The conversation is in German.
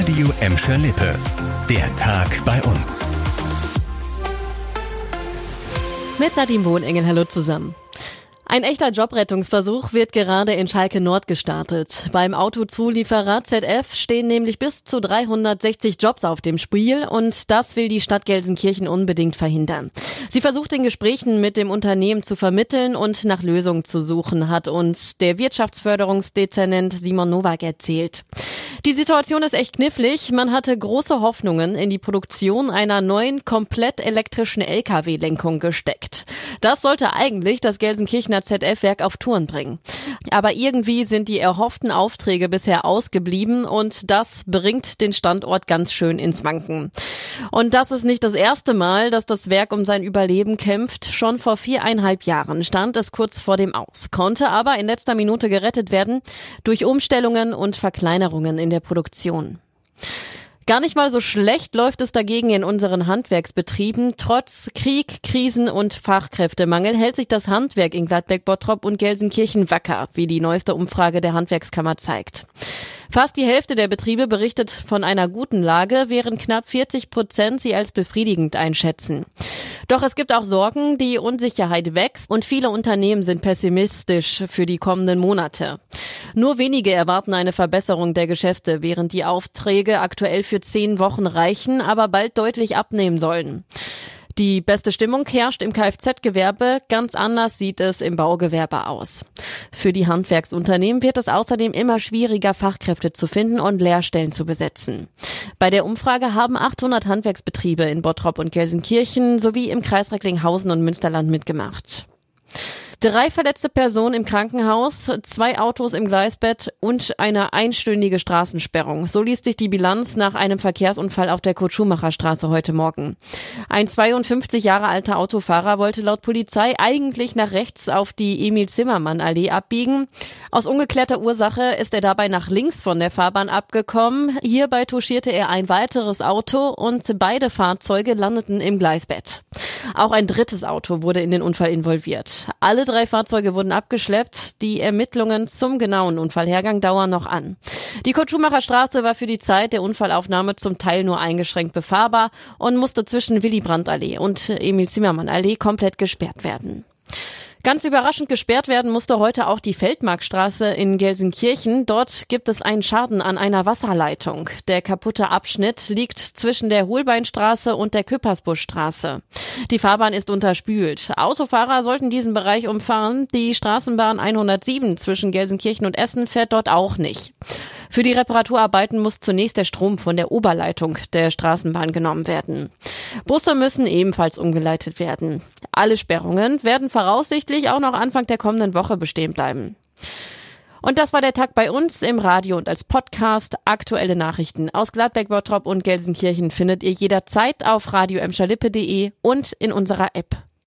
Radio Emscher Lippe. Der Tag bei uns. Mit Nadine Wohnengel, hallo zusammen. Ein echter Jobrettungsversuch wird gerade in Schalke Nord gestartet. Beim Autozulieferer ZF stehen nämlich bis zu 360 Jobs auf dem Spiel und das will die Stadt Gelsenkirchen unbedingt verhindern. Sie versucht in Gesprächen mit dem Unternehmen zu vermitteln und nach Lösungen zu suchen, hat uns der Wirtschaftsförderungsdezernent Simon Nowak erzählt. Die Situation ist echt knifflig. Man hatte große Hoffnungen in die Produktion einer neuen, komplett elektrischen Lkw-Lenkung gesteckt. Das sollte eigentlich das Gelsenkirchener ZF-Werk auf Touren bringen. Aber irgendwie sind die erhofften Aufträge bisher ausgeblieben und das bringt den Standort ganz schön ins Wanken. Und das ist nicht das erste Mal, dass das Werk um sein Überleben kämpft. Schon vor viereinhalb Jahren stand es kurz vor dem Aus, konnte aber in letzter Minute gerettet werden durch Umstellungen und Verkleinerungen in der Produktion. Gar nicht mal so schlecht läuft es dagegen in unseren Handwerksbetrieben. Trotz Krieg, Krisen und Fachkräftemangel hält sich das Handwerk in Gladbeck, Bottrop und Gelsenkirchen wacker, wie die neueste Umfrage der Handwerkskammer zeigt. Fast die Hälfte der Betriebe berichtet von einer guten Lage, während knapp 40 Prozent sie als befriedigend einschätzen. Doch es gibt auch Sorgen, die Unsicherheit wächst und viele Unternehmen sind pessimistisch für die kommenden Monate. Nur wenige erwarten eine Verbesserung der Geschäfte, während die Aufträge aktuell für zehn Wochen reichen, aber bald deutlich abnehmen sollen. Die beste Stimmung herrscht im Kfz-Gewerbe, ganz anders sieht es im Baugewerbe aus. Für die Handwerksunternehmen wird es außerdem immer schwieriger, Fachkräfte zu finden und Lehrstellen zu besetzen. Bei der Umfrage haben 800 Handwerksbetriebe in Bottrop und Gelsenkirchen sowie im Kreis Recklinghausen und Münsterland mitgemacht. Drei verletzte Personen im Krankenhaus, zwei Autos im Gleisbett und eine einstündige Straßensperrung. So liest sich die Bilanz nach einem Verkehrsunfall auf der Kurt-Schumacher-Straße heute Morgen. Ein 52 Jahre alter Autofahrer wollte laut Polizei eigentlich nach rechts auf die Emil-Zimmermann-Allee abbiegen. Aus ungeklärter Ursache ist er dabei nach links von der Fahrbahn abgekommen. Hierbei touchierte er ein weiteres Auto und beide Fahrzeuge landeten im Gleisbett. Auch ein drittes Auto wurde in den Unfall involviert. Alle drei Fahrzeuge wurden abgeschleppt. Die Ermittlungen zum genauen Unfallhergang dauern noch an. Die Kurt-Schumacher Straße war für die Zeit der Unfallaufnahme zum Teil nur eingeschränkt befahrbar und musste zwischen Willy Brandt Allee und Emil Zimmermann Allee komplett gesperrt werden. Ganz überraschend gesperrt werden musste heute auch die Feldmarkstraße in Gelsenkirchen. Dort gibt es einen Schaden an einer Wasserleitung. Der kaputte Abschnitt liegt zwischen der Hohlbeinstraße und der Küppersbuschstraße. Die Fahrbahn ist unterspült. Autofahrer sollten diesen Bereich umfahren. Die Straßenbahn 107 zwischen Gelsenkirchen und Essen fährt dort auch nicht. Für die Reparaturarbeiten muss zunächst der Strom von der Oberleitung der Straßenbahn genommen werden. Busse müssen ebenfalls umgeleitet werden. Alle Sperrungen werden voraussichtlich auch noch Anfang der kommenden Woche bestehen bleiben. Und das war der Tag bei uns im Radio und als Podcast. Aktuelle Nachrichten aus Gladbeck, Bottrop und Gelsenkirchen findet ihr jederzeit auf radio und in unserer App.